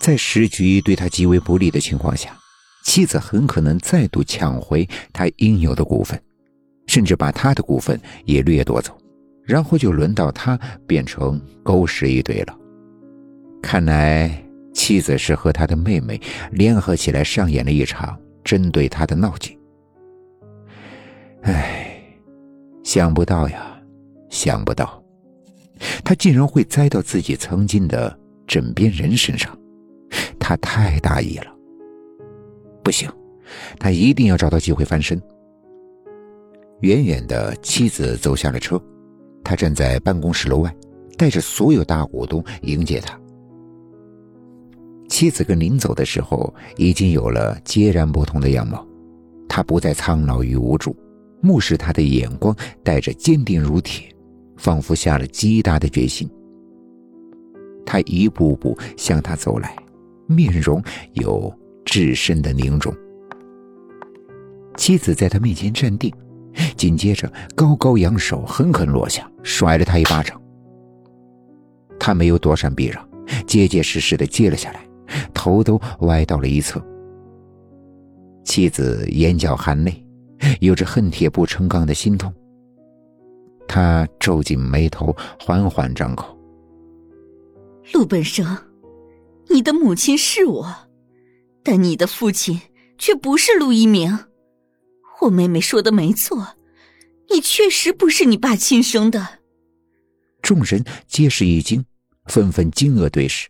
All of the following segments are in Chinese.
在时局对他极为不利的情况下，妻子很可能再度抢回他应有的股份，甚至把他的股份也掠夺走，然后就轮到他变成狗屎一堆了。看来妻子是和他的妹妹联合起来上演了一场针对他的闹剧。唉，想不到呀，想不到，他竟然会栽到自己曾经的枕边人身上，他太大意了。不行，他一定要找到机会翻身。远远的，妻子走下了车，他站在办公室楼外，带着所有大股东迎接他。妻子跟临走的时候，已经有了截然不同的样貌，他不再苍老与无助。目视他的眼光带着坚定如铁，仿佛下了极大的决心。他一步步向他走来，面容有至深的凝重。妻子在他面前站定，紧接着高高扬手，狠狠落下，甩了他一巴掌。他没有躲闪避让，结结实实的接了下来，头都歪到了一侧。妻子眼角含泪。有着恨铁不成钢的心痛，他皱紧眉头，缓缓张口：“陆本生，你的母亲是我，但你的父亲却不是陆一鸣。我妹妹说的没错，你确实不是你爸亲生的。”众人皆是一惊，纷纷惊愕对视，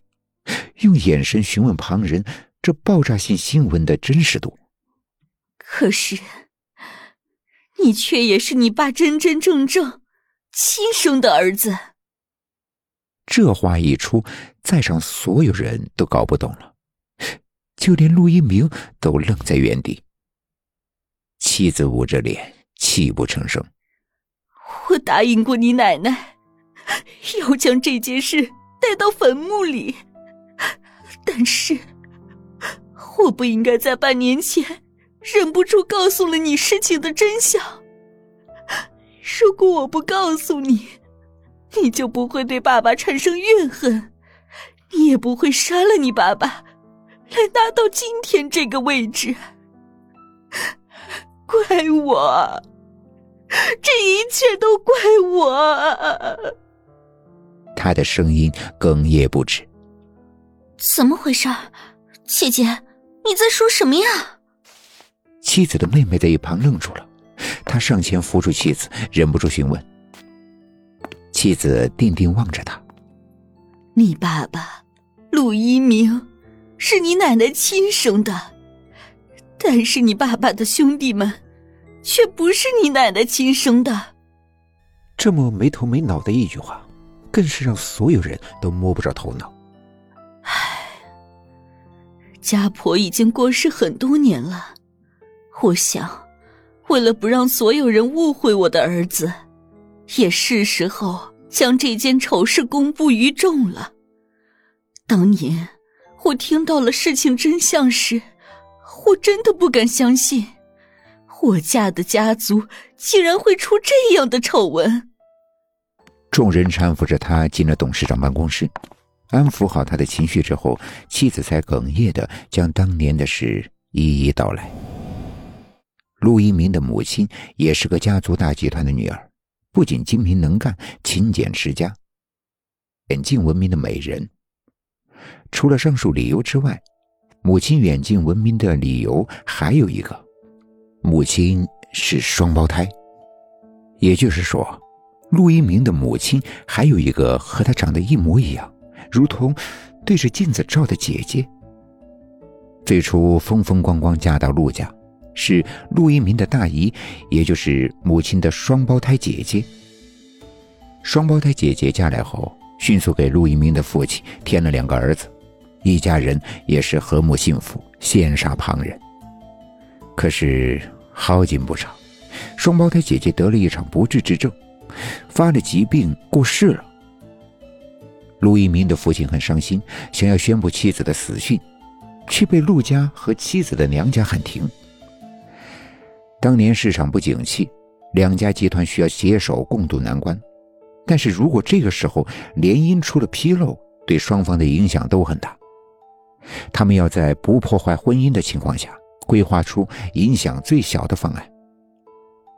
用眼神询问旁人这爆炸性新闻的真实度。可是。你却也是你爸真真正正亲生的儿子。这话一出，在场所有人都搞不懂了，就连陆一鸣都愣在原地。妻子捂着脸，泣不成声。我答应过你奶奶，要将这件事带到坟墓里，但是我不应该在半年前。忍不住告诉了你事情的真相。如果我不告诉你，你就不会对爸爸产生怨恨，你也不会杀了你爸爸，来拿到今天这个位置。怪我，这一切都怪我。他的声音哽咽不止。怎么回事？姐姐，你在说什么呀？妻子的妹妹在一旁愣住了，他上前扶住妻子，忍不住询问。妻子定定望着他：“你爸爸陆一鸣是你奶奶亲生的，但是你爸爸的兄弟们却不是你奶奶亲生的。”这么没头没脑的一句话，更是让所有人都摸不着头脑。唉，家婆已经过世很多年了。我想，为了不让所有人误会我的儿子，也是时候将这件丑事公布于众了。当年我听到了事情真相时，我真的不敢相信，我家的家族竟然会出这样的丑闻。众人搀扶着他进了董事长办公室，安抚好他的情绪之后，妻子才哽咽的将当年的事一一道来。陆一鸣的母亲也是个家族大集团的女儿，不仅精明能干、勤俭持家，远近闻名的美人。除了上述理由之外，母亲远近闻名的理由还有一个：母亲是双胞胎。也就是说，陆一鸣的母亲还有一个和他长得一模一样，如同对着镜子照的姐姐。最初风风光光嫁到陆家。是陆一鸣的大姨，也就是母亲的双胞胎姐姐。双胞胎姐姐嫁来后，迅速给陆一鸣的父亲添了两个儿子，一家人也是和睦幸福，羡煞旁人。可是好景不长，双胞胎姐姐得了一场不治之症，发了疾病过世了。陆一鸣的父亲很伤心，想要宣布妻子的死讯，却被陆家和妻子的娘家喊停。当年市场不景气，两家集团需要携手共度难关。但是如果这个时候联姻出了纰漏，对双方的影响都很大。他们要在不破坏婚姻的情况下，规划出影响最小的方案。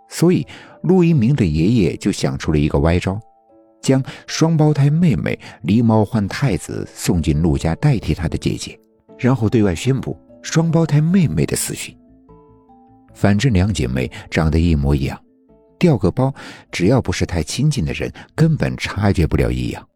所以，陆一鸣的爷爷就想出了一个歪招，将双胞胎妹妹狸猫换太子送进陆家代替他的姐姐，然后对外宣布双胞胎妹妹的死讯。反正两姐妹长得一模一样，掉个包，只要不是太亲近的人，根本察觉不了异样。